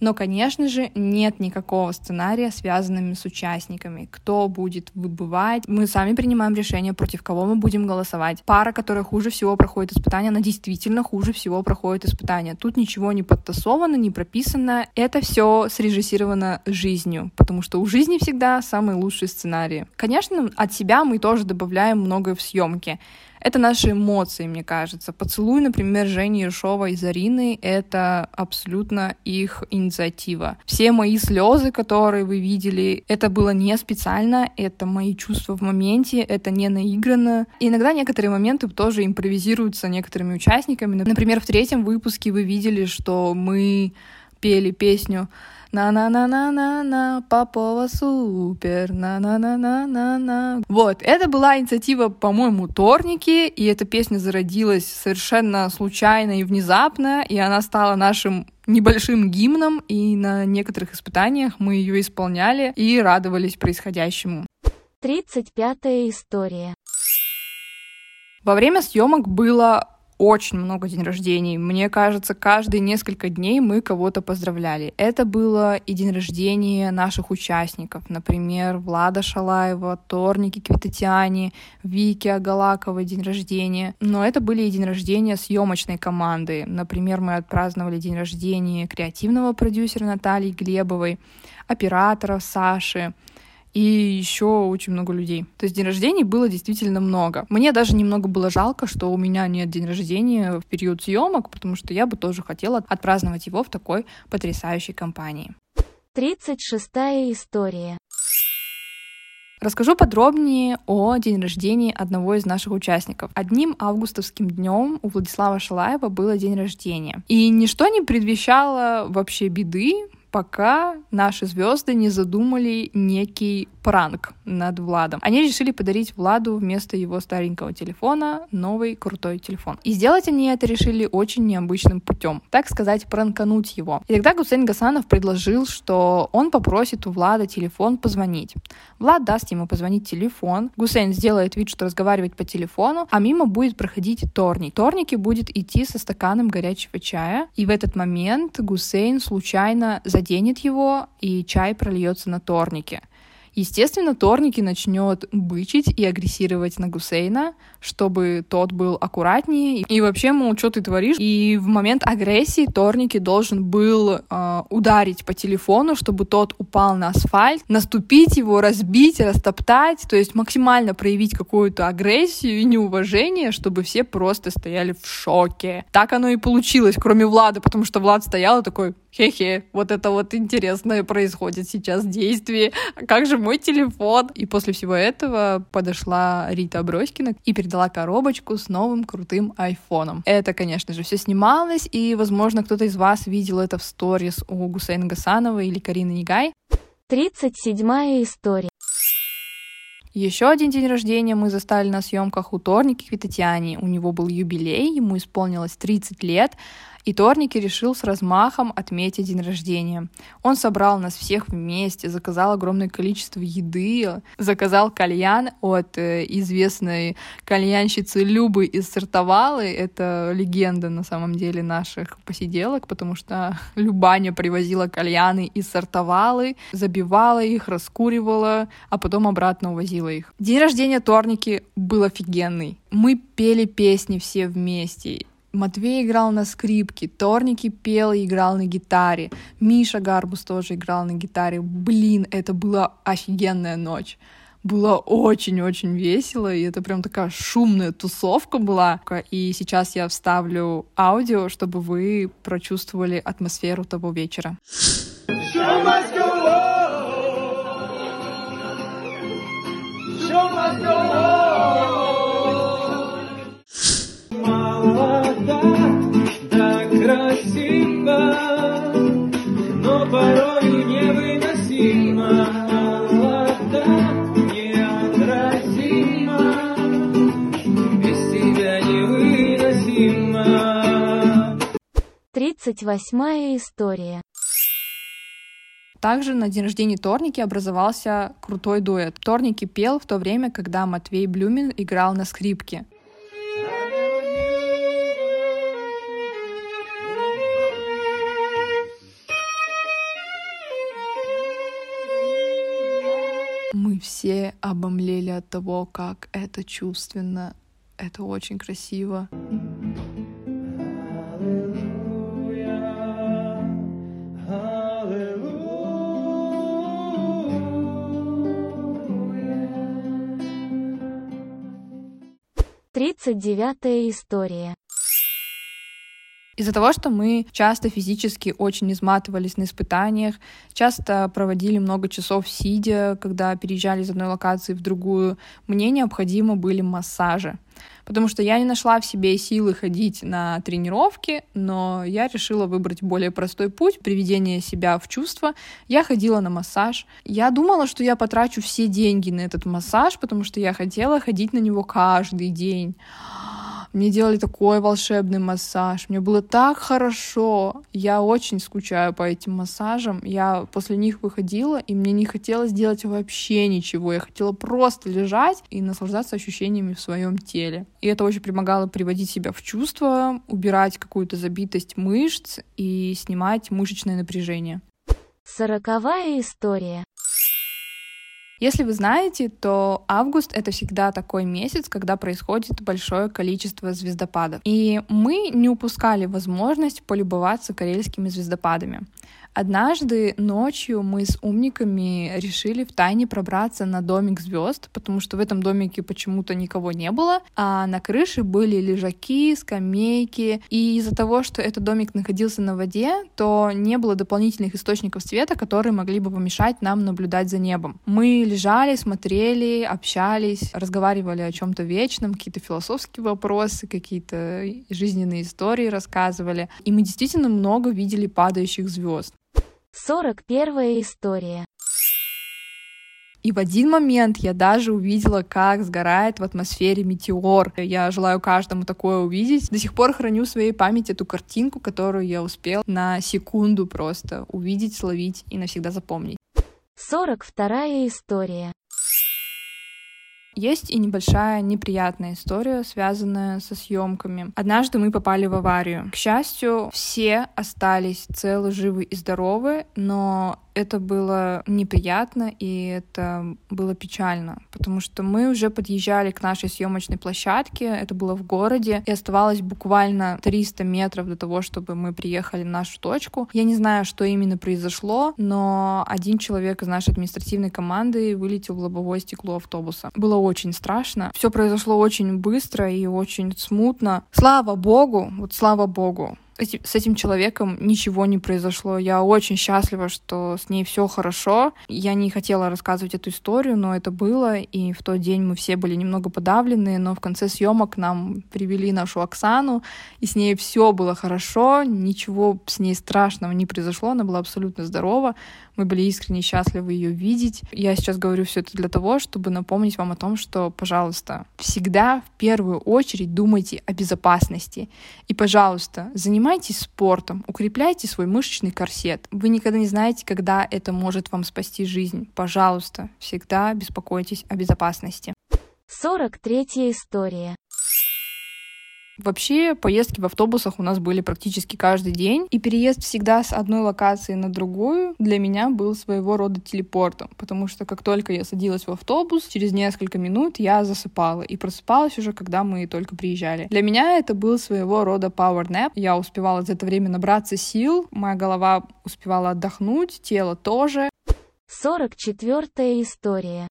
но, конечно же, нет никакого сценария, связанными с участниками. Кто будет выбывать? Мы сами принимаем решение, против кого мы будем голосовать. Пара, которая хуже всего проходит испытания, она действительно хуже всего проходит испытания. Тут ничего не подтасовано, не прописано. Это все срежиссировано жизнью, потому что у жизни всегда самый лучший сценарий. Конечно, от себя мы тоже добавляем многое в съемки. Это наши эмоции, мне кажется. Поцелуй, например, Жени Ершова и Зарины — это абсолютно их инициатива. Все мои слезы, которые вы видели, это было не специально, это мои чувства в моменте, это не наиграно. И иногда некоторые моменты тоже импровизируются некоторыми участниками. Например, в третьем выпуске вы видели, что мы пели песню на-на-на-на-на-на, Попова супер, на-на-на-на-на-на. Вот, это была инициатива, по-моему, Торники, и эта песня зародилась совершенно случайно и внезапно, и она стала нашим небольшим гимном, и на некоторых испытаниях мы ее исполняли и радовались происходящему. 35 история. Во время съемок было очень много день рождений. Мне кажется, каждые несколько дней мы кого-то поздравляли. Это было и день рождения наших участников. Например, Влада Шалаева, Торники Квитатиани, Вики Агалакова день рождения. Но это были и день рождения съемочной команды. Например, мы отпраздновали день рождения креативного продюсера Натальи Глебовой, оператора Саши, и еще очень много людей. То есть день рождения было действительно много. Мне даже немного было жалко, что у меня нет день рождения в период съемок, потому что я бы тоже хотела отпраздновать его в такой потрясающей компании. 36 история. Расскажу подробнее о день рождения одного из наших участников. Одним августовским днем у Владислава Шалаева было день рождения. И ничто не предвещало вообще беды, пока наши звезды не задумали некий пранк над Владом. Они решили подарить Владу вместо его старенького телефона новый крутой телефон. И сделать они это решили очень необычным путем. Так сказать, пранкануть его. И тогда Гусейн Гасанов предложил, что он попросит у Влада телефон позвонить. Влад даст ему позвонить телефон. Гусейн сделает вид, что разговаривает по телефону, а мимо будет проходить Торник. Торники будет идти со стаканом горячего чая. И в этот момент Гусейн случайно заденет его, и чай прольется на торнике. Естественно, Торники начнет бычить и агрессировать на Гусейна, чтобы тот был аккуратнее. И вообще, мол, что ты творишь? И в момент агрессии Торники должен был э, ударить по телефону, чтобы тот упал на асфальт, наступить его, разбить, растоптать, то есть максимально проявить какую-то агрессию и неуважение, чтобы все просто стояли в шоке. Так оно и получилось, кроме Влада, потому что Влад стоял и такой, хе-хе, вот это вот интересное происходит сейчас действие, как же мой телефон? И после всего этого подошла Рита Аброськина и передала коробочку с новым крутым айфоном. Это, конечно же, все снималось, и, возможно, кто-то из вас видел это в сторис у Гусейна Гасанова или Карины Нигай. 37 история. Еще один день рождения мы застали на съемках у Торники Квитатьяни. У него был юбилей, ему исполнилось 30 лет, и Торники решил с размахом отметить день рождения. Он собрал нас всех вместе, заказал огромное количество еды, заказал кальян от э, известной кальянщицы Любы из Сартовалы. Это легенда на самом деле наших посиделок, потому что <laughs> Любаня привозила кальяны из Сартовалы, забивала их, раскуривала, а потом обратно увозила их. День рождения Торники был офигенный. Мы пели песни все вместе Матвей играл на скрипке, Торники пел и играл на гитаре, Миша Гарбус тоже играл на гитаре. Блин, это была офигенная ночь. Было очень-очень весело, и это прям такая шумная тусовка была. И сейчас я вставлю аудио, чтобы вы прочувствовали атмосферу того вечера. Show must go on. Show must go on. Тридцать восьмая история. Также на день рождения Торники образовался крутой дуэт. Торники пел в то время, когда Матвей Блюмин играл на скрипке. Все обомлели от того, как это чувственно. Это очень красиво. Тридцать девятая история. Из-за того, что мы часто физически очень изматывались на испытаниях, часто проводили много часов сидя, когда переезжали из одной локации в другую, мне необходимы были массажи. Потому что я не нашла в себе силы ходить на тренировки, но я решила выбрать более простой путь приведения себя в чувство. Я ходила на массаж. Я думала, что я потрачу все деньги на этот массаж, потому что я хотела ходить на него каждый день. Мне делали такой волшебный массаж. Мне было так хорошо. Я очень скучаю по этим массажам. Я после них выходила, и мне не хотелось делать вообще ничего. Я хотела просто лежать и наслаждаться ощущениями в своем теле. И это очень помогало приводить себя в чувство, убирать какую-то забитость мышц и снимать мышечное напряжение. Сороковая история. Если вы знаете, то август — это всегда такой месяц, когда происходит большое количество звездопадов. И мы не упускали возможность полюбоваться карельскими звездопадами. Однажды ночью мы с умниками решили в тайне пробраться на домик звезд, потому что в этом домике почему-то никого не было, а на крыше были лежаки, скамейки, и из-за того, что этот домик находился на воде, то не было дополнительных источников света, которые могли бы помешать нам наблюдать за небом. Мы лежали, смотрели, общались, разговаривали о чем-то вечном, какие-то философские вопросы, какие-то жизненные истории рассказывали, и мы действительно много видели падающих звезд. Сорок первая история. И в один момент я даже увидела, как сгорает в атмосфере метеор. Я желаю каждому такое увидеть. До сих пор храню в своей памяти эту картинку, которую я успел на секунду просто увидеть, словить и навсегда запомнить. Сорок вторая история. Есть и небольшая неприятная история, связанная со съемками. Однажды мы попали в аварию. К счастью, все остались целы, живы и здоровы, но это было неприятно и это было печально, потому что мы уже подъезжали к нашей съемочной площадке, это было в городе, и оставалось буквально 300 метров до того, чтобы мы приехали в нашу точку. Я не знаю, что именно произошло, но один человек из нашей административной команды вылетел в лобовое стекло автобуса. Было очень страшно. Все произошло очень быстро и очень смутно. Слава богу, вот слава богу, с этим человеком ничего не произошло. Я очень счастлива, что с ней все хорошо. Я не хотела рассказывать эту историю, но это было, и в тот день мы все были немного подавлены, но в конце съемок нам привели нашу Оксану, и с ней все было хорошо, ничего с ней страшного не произошло, она была абсолютно здорова. Мы были искренне счастливы ее видеть. Я сейчас говорю все это для того, чтобы напомнить вам о том, что, пожалуйста, всегда в первую очередь думайте о безопасности. И, пожалуйста, занимайтесь спортом, укрепляйте свой мышечный корсет. Вы никогда не знаете, когда это может вам спасти жизнь. Пожалуйста, всегда беспокойтесь о безопасности. Сорок третья история. Вообще, поездки в автобусах у нас были практически каждый день, и переезд всегда с одной локации на другую для меня был своего рода телепортом, потому что как только я садилась в автобус, через несколько минут я засыпала, и просыпалась уже, когда мы только приезжали. Для меня это был своего рода power nap. Я успевала за это время набраться сил, моя голова успевала отдохнуть, тело тоже. 44 история.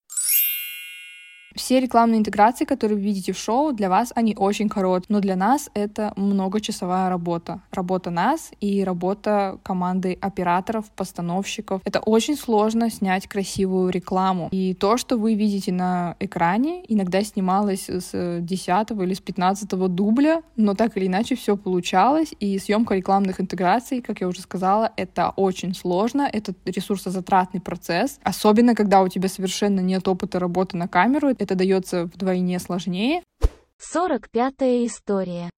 Все рекламные интеграции, которые вы видите в шоу, для вас они очень короткие, но для нас это многочасовая работа. Работа нас и работа команды операторов, постановщиков. Это очень сложно снять красивую рекламу. И то, что вы видите на экране, иногда снималось с 10 или с 15 дубля, но так или иначе все получалось. И съемка рекламных интеграций, как я уже сказала, это очень сложно, это ресурсозатратный процесс, особенно когда у тебя совершенно нет опыта работы на камеру, это дается вдвойне сложнее. 45 история.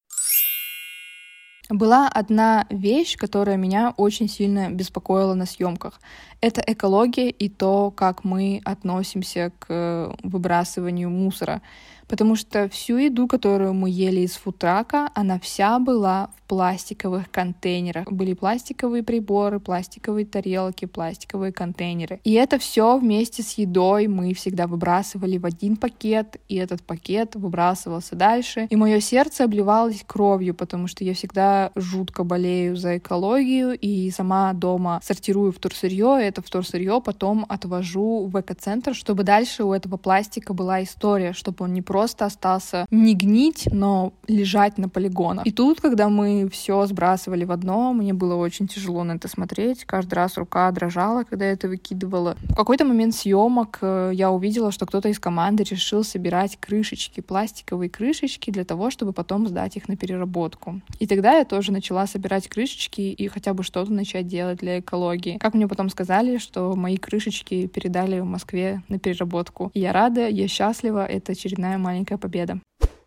Была одна вещь, которая меня очень сильно беспокоила на съемках. Это экология и то, как мы относимся к выбрасыванию мусора потому что всю еду, которую мы ели из футрака, она вся была в пластиковых контейнерах. Были пластиковые приборы, пластиковые тарелки, пластиковые контейнеры. И это все вместе с едой мы всегда выбрасывали в один пакет, и этот пакет выбрасывался дальше. И мое сердце обливалось кровью, потому что я всегда жутко болею за экологию, и сама дома сортирую вторсырье, и это вторсырье потом отвожу в экоцентр, чтобы дальше у этого пластика была история, чтобы он не просто просто остался не гнить, но лежать на полигонах. И тут, когда мы все сбрасывали в одно, мне было очень тяжело на это смотреть. Каждый раз рука дрожала, когда я это выкидывала. В какой-то момент съемок э, я увидела, что кто-то из команды решил собирать крышечки, пластиковые крышечки для того, чтобы потом сдать их на переработку. И тогда я тоже начала собирать крышечки и хотя бы что-то начать делать для экологии. Как мне потом сказали, что мои крышечки передали в Москве на переработку. И я рада, я счастлива, это очередная маленькая победа.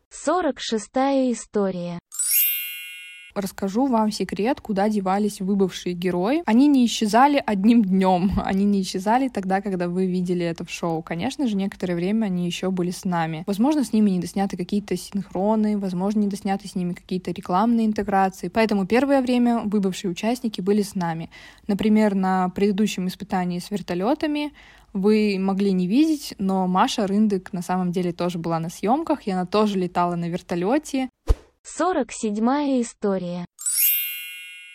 46 история. Расскажу вам секрет, куда девались выбывшие герои. Они не исчезали одним днем. <laughs> Они не исчезали тогда, когда вы видели это в шоу. Конечно же, некоторое время они еще были с нами. Возможно, с ними не досняты какие-то синхроны, возможно, не досняты с ними какие-то рекламные интеграции. Поэтому первое время выбывшие участники были с нами. Например, на предыдущем испытании с вертолетами вы могли не видеть, но Маша Рындык на самом деле тоже была на съемках, и она тоже летала на вертолете. 47 история.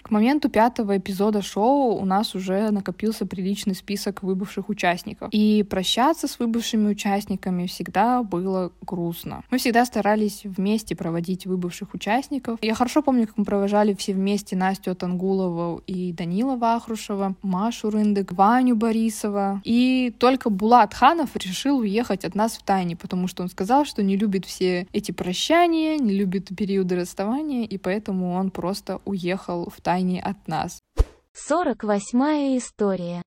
К моменту пятого эпизода шоу у нас уже накопился приличный список выбывших участников. И прощаться с выбывшими участниками всегда было грустно. Мы всегда старались вместе проводить выбывших участников. Я хорошо помню, как мы провожали все вместе Настю Тангулову и Данила Вахрушева, Машу Рындык, Ваню Борисова. И только Булат Ханов решил уехать от нас в тайне, потому что он сказал, что не любит все эти прощания, не любит периоды расставания, и поэтому он просто уехал в тайне тайне от нас. 48 история.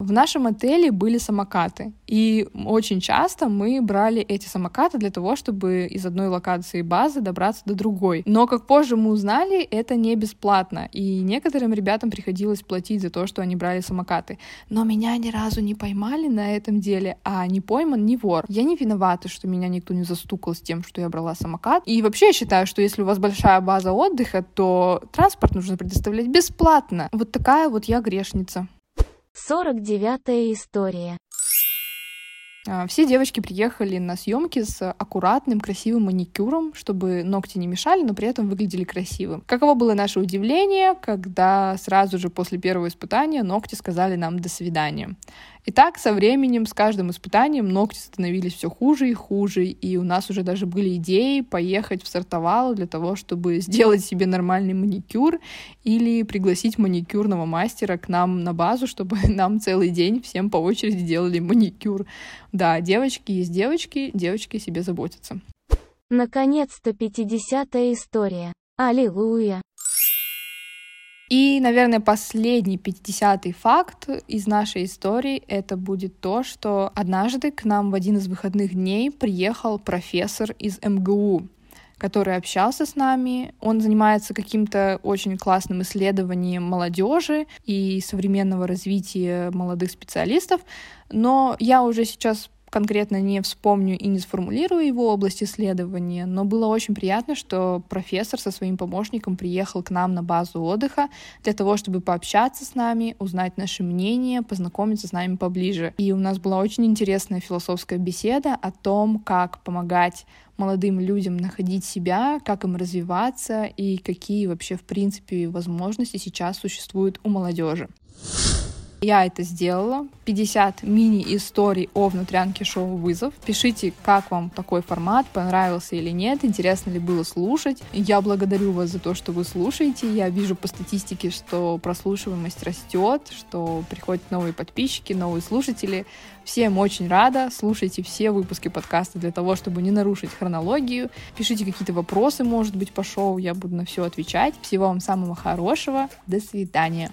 В нашем отеле были самокаты, и очень часто мы брали эти самокаты для того, чтобы из одной локации базы добраться до другой. Но, как позже мы узнали, это не бесплатно, и некоторым ребятам приходилось платить за то, что они брали самокаты. Но меня ни разу не поймали на этом деле, а не пойман не вор. Я не виновата, что меня никто не застукал с тем, что я брала самокат. И вообще я считаю, что если у вас большая база отдыха, то транспорт нужно предоставлять бесплатно. Вот такая вот я грешница. 49 история. А, все девочки приехали на съемки с аккуратным, красивым маникюром, чтобы ногти не мешали, но при этом выглядели красивым. Каково было наше удивление, когда сразу же после первого испытания ногти сказали нам «до свидания». И так со временем, с каждым испытанием ногти становились все хуже и хуже, и у нас уже даже были идеи поехать в Сартовалу для того, чтобы <laughs> сделать себе нормальный маникюр или пригласить маникюрного мастера к нам на базу, чтобы <laughs> нам целый день всем по очереди делали маникюр. Да, девочки есть девочки, девочки себе заботятся. Наконец-то 50-я история. Аллилуйя. И, наверное, последний 50-й факт из нашей истории это будет то, что однажды к нам в один из выходных дней приехал профессор из МГУ который общался с нами. Он занимается каким-то очень классным исследованием молодежи и современного развития молодых специалистов. Но я уже сейчас конкретно не вспомню и не сформулирую его область исследования, но было очень приятно, что профессор со своим помощником приехал к нам на базу отдыха для того, чтобы пообщаться с нами, узнать наше мнение, познакомиться с нами поближе. И у нас была очень интересная философская беседа о том, как помогать молодым людям находить себя, как им развиваться и какие вообще, в принципе, возможности сейчас существуют у молодежи. Я это сделала. 50 мини-историй о внутрянке шоу «Вызов». Пишите, как вам такой формат, понравился или нет, интересно ли было слушать. Я благодарю вас за то, что вы слушаете. Я вижу по статистике, что прослушиваемость растет, что приходят новые подписчики, новые слушатели. Всем очень рада. Слушайте все выпуски подкаста для того, чтобы не нарушить хронологию. Пишите какие-то вопросы, может быть, по шоу. Я буду на все отвечать. Всего вам самого хорошего. До свидания.